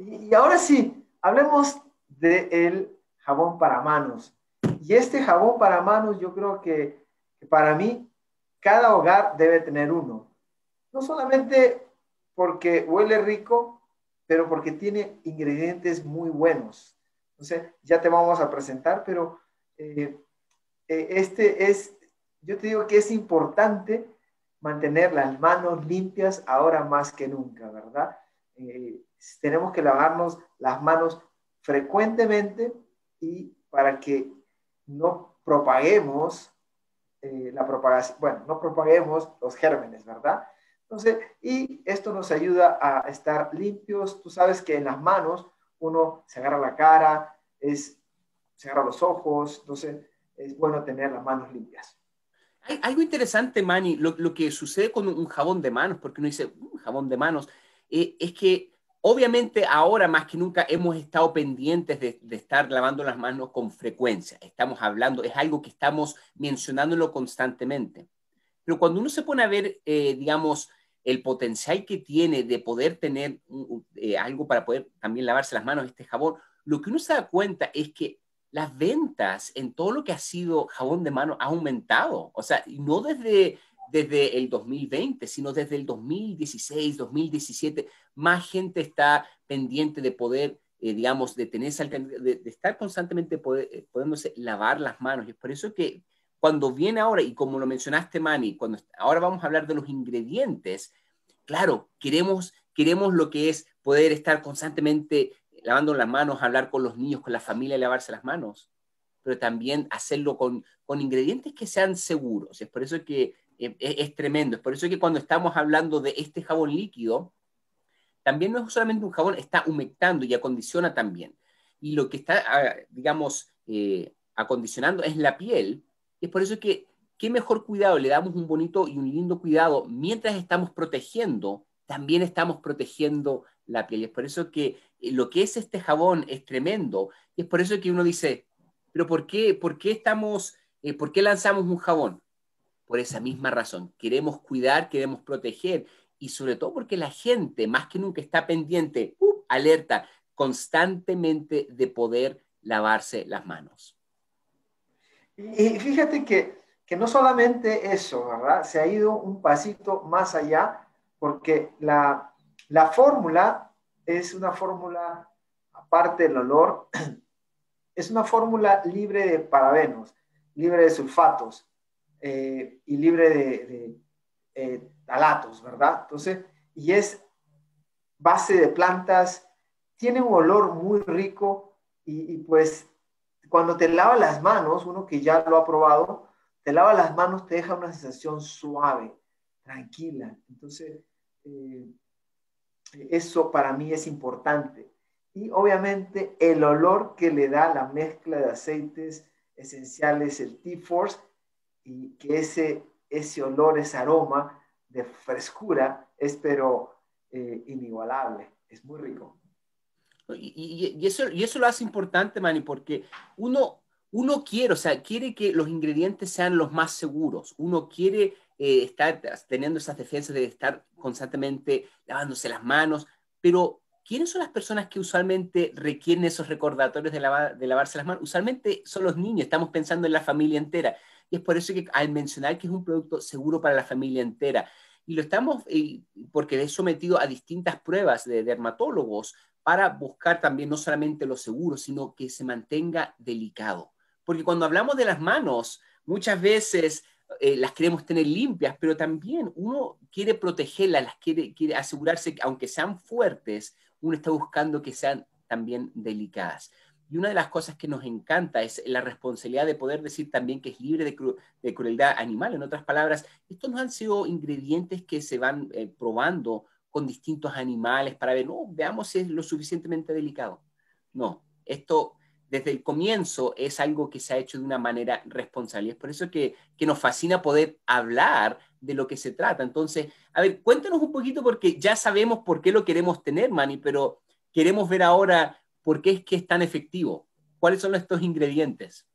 Y, ahora sí, hablemos del jabón para manos. Y este jabón para manos, yo creo que, para mí, cada hogar debe tener uno. No solamente porque huele rico, pero porque tiene ingredientes muy buenos. Entonces, ya te vamos a presentar, pero eh, eh, este es, yo te digo que es importante mantener las manos limpias ahora más que nunca, ¿verdad? Eh, tenemos que lavarnos las manos frecuentemente y para que no propaguemos eh, la propagación, bueno, no propaguemos los gérmenes, ¿verdad? Entonces, y esto nos ayuda a estar limpios. Tú sabes que en las manos uno se agarra la cara, es, se agarra los ojos, entonces es bueno tener las manos limpias. Hay algo interesante, Manny, lo, lo, que sucede con un jabón de manos, porque uno dice, un jabón de manos, eh, es que obviamente ahora más que nunca hemos estado pendientes de, estar lavando las manos con frecuencia. Estamos hablando, es algo que estamos mencionándolo constantemente. Pero cuando uno se pone a ver, eh, digamos, el potencial que tiene de poder tener eh, algo para poder también lavarse las manos, este jabón, lo que uno se da cuenta es que las ventas en todo lo que ha sido jabón de mano ha aumentado. O sea, no desde desde el 2020, sino desde el 2016, 2017, más gente está pendiente de poder, eh, digamos, de tener de, estar constantemente poder, eh, pudiéndose lavar las manos. Y es por eso que cuando viene ahora, y como lo mencionaste, Manny, cuando ahora vamos a hablar de los ingredientes, claro, queremos, queremos lo que es poder estar constantemente lavando las manos, hablar con los niños, con la familia, lavarse las manos, pero también hacerlo con, con ingredientes que sean seguros. Es por eso que es, tremendo. Es por eso que cuando estamos hablando de este jabón líquido, también no es solamente un jabón, está humectando y acondiciona también. Y lo que está, ah, digamos, eh, acondicionando es la piel. Y es por eso que, qué mejor cuidado, le damos un bonito y un lindo cuidado mientras estamos protegiendo, también estamos protegiendo la piel. Y es por eso que eh, lo que es este jabón es tremendo. Y es por eso que uno dice, pero ¿por qué, por qué estamos, eh, por qué lanzamos un jabón? Por esa misma razón. Queremos cuidar, queremos proteger y sobre todo porque la gente más que nunca está pendiente, uh, alerta constantemente de poder lavarse las manos. Y fíjate que, que no solamente eso, ¿verdad? Se ha ido un pasito más allá porque la, la fórmula es una fórmula, aparte del olor, es una fórmula libre de parabenos, libre de sulfatos, eh, y libre de, de talatos, ¿verdad? Entonces, y es base de plantas, tiene un olor muy rico y, pues cuando te lava las manos, uno que ya lo ha probado, te lava las manos, te deja una sensación suave, tranquila. Entonces, eh, eso para mí es importante. Y obviamente el olor que le da la mezcla de aceites esenciales, el T-Force, y que ese, ese olor, ese aroma de frescura es pero eh, inigualable, es muy rico. Y, y, eso, y eso lo hace importante, Manny, porque uno, uno quiere, o sea, quiere que los ingredientes sean los más seguros, uno quiere eh, estar teniendo esas defensas de estar constantemente lavándose las manos, pero ¿quiénes son las personas que usualmente requieren esos recordatorios de, de lavarse las manos? Usualmente son los niños, estamos pensando en la familia entera. Y es por eso que al mencionar que es un producto seguro para la familia entera, y lo estamos, porque es sometido a distintas pruebas de dermatólogos para buscar también no solamente lo seguro, sino que se mantenga delicado. Porque cuando hablamos de las manos, muchas veces eh, las queremos tener limpias, pero también uno quiere protegerlas, las quiere, quiere asegurarse que aunque sean fuertes, uno está buscando que sean también delicadas. Y una de las cosas que nos encanta es la responsabilidad de poder decir también que es libre de, crueldad animal. En otras palabras, estos no han sido ingredientes que se van eh, probando con distintos animales para ver, no, veamos si es lo suficientemente delicado. No, esto desde el comienzo es algo que se ha hecho de una manera responsable. Es por eso que, que nos fascina poder hablar de lo que se trata. Entonces, a ver, cuéntanos un poquito porque ya sabemos por qué lo queremos tener, Manny, pero queremos ver ahora ¿Por qué es que es tan efectivo? ¿Cuáles son estos ingredientes?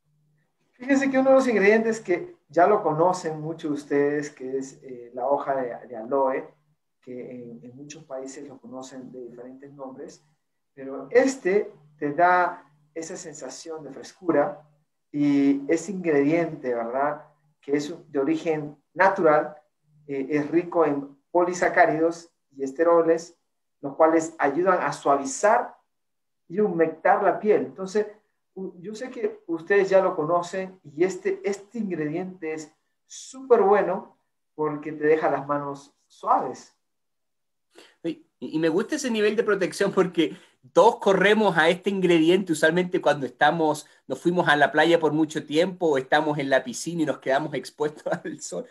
Fíjense que uno de los ingredientes que ya lo conocen muchos de ustedes, que es eh, la hoja de, aloe, que en, muchos países lo conocen de diferentes nombres, pero este te da esa sensación de frescura y ese ingrediente, ¿verdad? Que es de origen natural, eh, es rico en polisacáridos y esteroles, los cuales ayudan a suavizar y humectar la piel. Entonces, yo sé que ustedes ya lo conocen y este, este ingrediente es súper bueno porque te deja las manos suaves. Y me gusta ese nivel de protección porque todos corremos a este ingrediente usualmente cuando estamos, nos fuimos a la playa por mucho tiempo o estamos en la piscina y nos quedamos expuestos al sol.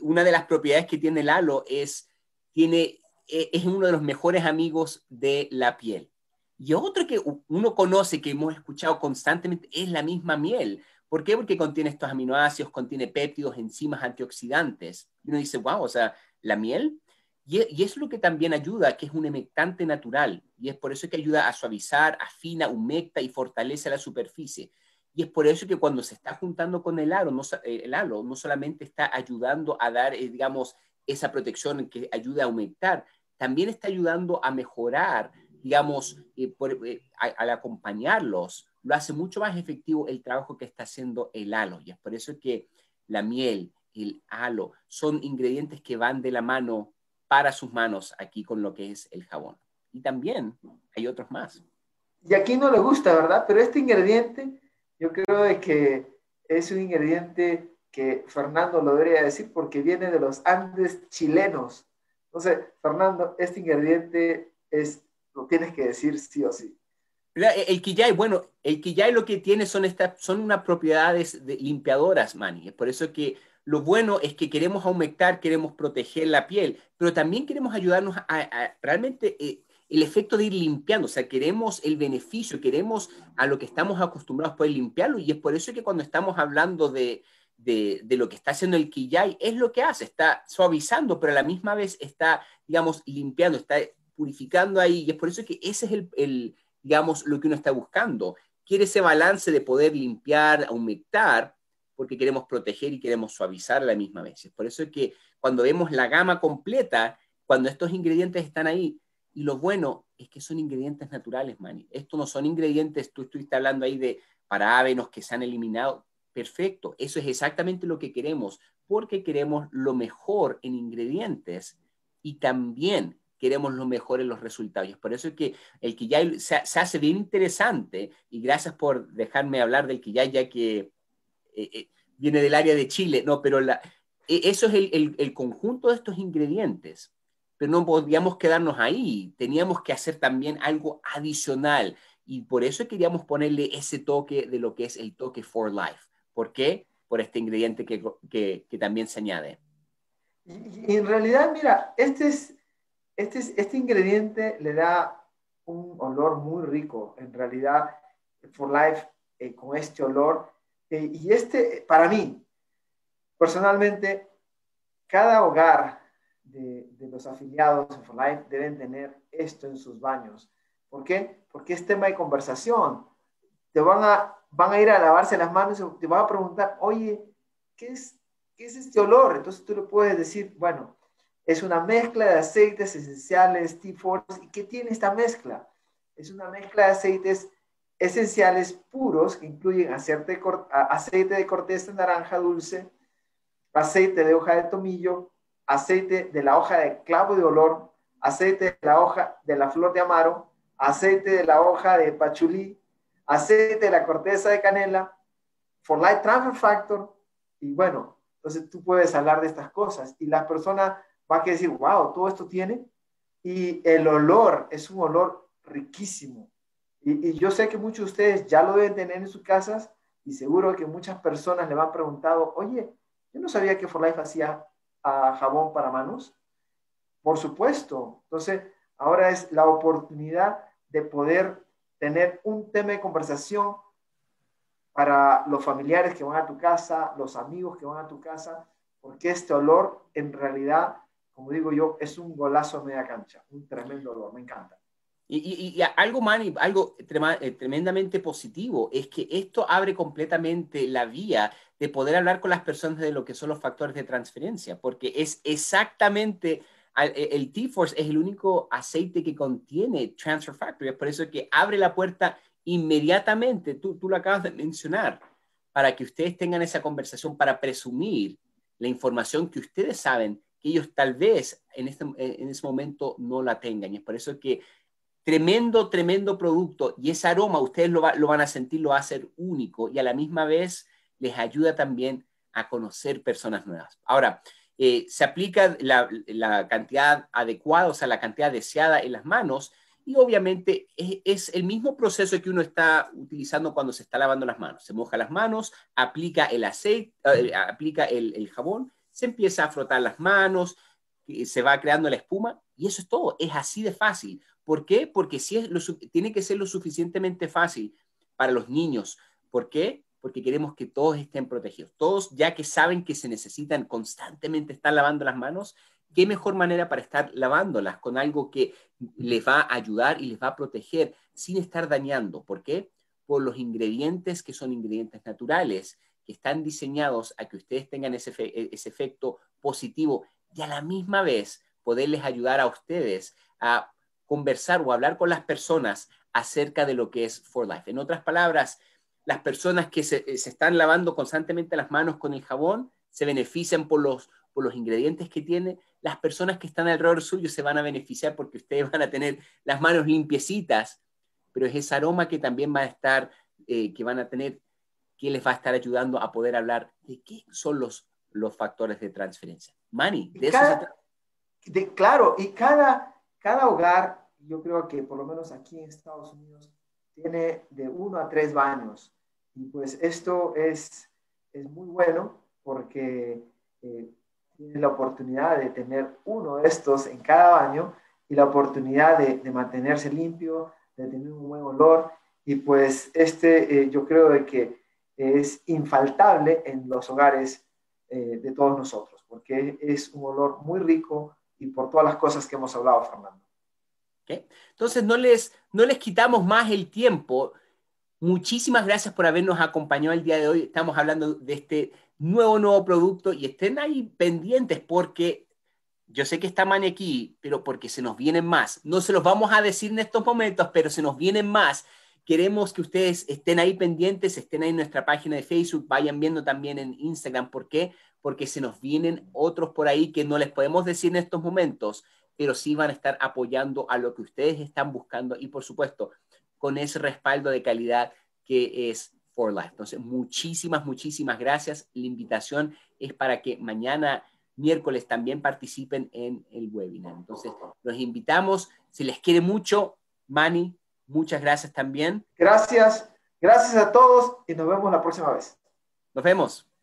Una de las propiedades que tiene el halo es, tiene, e, es uno de los mejores amigos de la piel. Y otro que uno conoce, que hemos escuchado constantemente, es la misma miel. ¿Por qué? Porque contiene estos aminoácidos, contiene péptidos, enzimas, antioxidantes. Y uno dice, wow, o sea, la miel y, es lo que también ayuda, que es un humectante natural. Y es por eso que ayuda a suavizar, afina, humecta y fortalece la superficie. Y es por eso que cuando se está juntando con el halo, no, eh, el halo no solamente está ayudando a dar, eh, digamos, esa protección que ayuda a humectar, también está ayudando a mejorar, digamos, eh, al acompañarlos, lo hace mucho más efectivo el trabajo que está haciendo el halo. Y es por eso que la miel, el halo, son ingredientes que van de la mano para sus manos aquí con lo que es el jabón. Y también hay otros más. Y aquí no le gusta, ¿verdad? Pero este ingrediente, yo creo de que es un ingrediente que Fernando lo debería decir porque viene de los Andes chilenos. Entonces, Fernando, este ingrediente es, lo tienes que decir sí o sí. El quillay, bueno, el quillay lo que tiene son, estas, son unas propiedades de limpiadoras, Manny. Por eso que lo bueno es que queremos aumentar, queremos proteger la piel, pero también queremos ayudarnos a, realmente eh, el efecto de ir limpiando, o sea, queremos el beneficio, queremos a lo que estamos acostumbrados poder limpiarlo y es por eso que cuando estamos hablando de, lo que está haciendo el quillay, es lo que hace, está suavizando, pero a la misma vez está, digamos, limpiando, está purificando ahí y es por eso que ese es el, el digamos, lo que uno está buscando. Quiere ese balance de poder limpiar, aumentar, porque queremos proteger y queremos suavizar a la misma vez. Por eso es que cuando vemos la gama completa, cuando estos ingredientes están ahí, y lo bueno es que son ingredientes naturales, Manny. Estos no son ingredientes, tú estuviste hablando ahí de parabenos que se han eliminado. Perfecto, eso es exactamente lo que queremos, porque queremos lo mejor en ingredientes y también queremos lo mejor en los resultados. por eso es que el que ya se, hace bien interesante, y gracias por dejarme hablar del que ya, ya que eh, eh, viene del área de Chile, no, pero la, e, eso es el, el, conjunto de estos ingredientes. Pero no podíamos quedarnos ahí, teníamos que hacer también algo adicional y por eso queríamos ponerle ese toque de lo que es el toque for life. ¿Por qué? Por este ingrediente que, que, que también se añade. Y, en realidad, mira, este, es, este, es, este ingrediente le da un olor muy rico. En realidad, for life, eh, con este olor, eh, y este, para mí, personalmente, cada hogar de, los afiliados de For Life deben tener esto en sus baños. ¿Por qué? Porque es tema de conversación. Te van a, van a ir a lavarse las manos y te van a preguntar, oye, ¿qué es, ¿qué es este olor? Entonces tú le puedes decir, bueno, es una mezcla de aceites esenciales T-Force. ¿Y qué tiene esta mezcla? Es una mezcla de aceites esenciales puros que incluyen aceite de corteza de naranja dulce, aceite de hoja de tomillo, aceite de la hoja de clavo de olor, aceite de la hoja de la flor de amaro, aceite de la hoja de pachulí, aceite de la corteza de canela, for light transfer factor, y bueno, entonces tú puedes hablar de estas cosas y la persona va a decir, wow, todo esto tiene, y el olor es un olor riquísimo, y, yo sé que muchos de ustedes ya lo deben tener en sus casas y seguro que muchas personas le han preguntado, oye, yo no sabía que For Life hacía ah, jabón para manos. Por supuesto. Entonces, ahora es la oportunidad de poder tener un tema de conversación para los familiares que van a tu casa, los amigos que van a tu casa, porque este olor en realidad, como digo yo, es un golazo a media cancha, un tremendo olor, me encanta. Y, algo, Manny, algo eh, tremendamente positivo es que esto abre completamente la vía de poder hablar con las personas de lo que son los factores de transferencia, porque es exactamente el T-Force es el único aceite que contiene transfer factor. Es por eso que abre la puerta inmediatamente, tú, tú lo acabas de mencionar, para que ustedes tengan esa conversación, para presumir la información que ustedes saben que ellos tal vez en, este, en ese momento no la tengan. Y es por eso que tremendo, tremendo producto y ese aroma ustedes lo, lo van a sentir, lo va a ser único y a la misma vez les ayuda también a conocer personas nuevas. Ahora, eh, se aplica la, la, cantidad adecuada, o sea, la cantidad deseada en las manos y obviamente es, el mismo proceso que uno está utilizando cuando se está lavando las manos. Se moja las manos, aplica el aceite, eh, aplica el, jabón, se empieza a frotar las manos, se va creando la espuma y eso es todo. Es así de fácil. ¿Por qué? Porque si es lo, tiene que ser lo suficientemente fácil para los niños. ¿Por qué? Porque queremos que todos estén protegidos. Todos, ya que saben que se necesitan constantemente estar lavando las manos, qué mejor manera para estar lavándolas con algo que les va a ayudar y les va a proteger sin estar dañando. ¿Por qué? Por los ingredientes que son ingredientes naturales, que están diseñados a que ustedes tengan ese, ese efecto positivo y a la misma vez poderles ayudar a ustedes a conversar o hablar con las personas acerca de lo que es For Life. En otras palabras, las personas que se, se están lavando constantemente las manos con el jabón se benefician por los, por los ingredientes que tiene, las personas que están alrededor suyo se van a beneficiar porque ustedes van a tener las manos limpiecitas, pero es ese aroma que también va a estar, eh, que van a tener, que les va a estar ayudando a poder hablar de qué son los, los factores de transferencia. Manny, de eso de, Claro, y cada, cada hogar, yo creo que por lo menos aquí en Estados Unidos, tiene de uno a tres baños. Y pues esto es, es muy bueno porque eh, tiene la oportunidad de tener uno de estos en cada baño y la oportunidad de, de mantenerse limpio, de tener un buen olor. Y pues este eh, yo creo de que es infaltable en los hogares eh, de todos nosotros, porque es un olor muy rico y por todas las cosas que hemos hablado, Fernando. ¿Okay? Entonces, no les, no les quitamos más el tiempo. Muchísimas gracias por habernos acompañado el día de hoy. Estamos hablando de este nuevo, nuevo producto y estén ahí pendientes porque yo sé que está Mani aquí, pero porque se nos vienen más. No se los vamos a decir en estos momentos, pero se nos vienen más. Queremos que ustedes estén ahí pendientes, estén ahí en nuestra página de Facebook, vayan viendo también en Instagram. ¿Por qué? Porque se nos vienen otros por ahí que no les podemos decir en estos momentos, pero sí van a estar apoyando a lo que ustedes están buscando y por supuesto con ese respaldo de calidad que es for Life. Entonces, muchísimas, muchísimas gracias. La invitación es para que mañana, miércoles, también participen en el webinar. Entonces, los invitamos. Si les quiere mucho, Manny, muchas gracias también. Gracias. Gracias a todos y nos vemos la próxima vez. Nos vemos.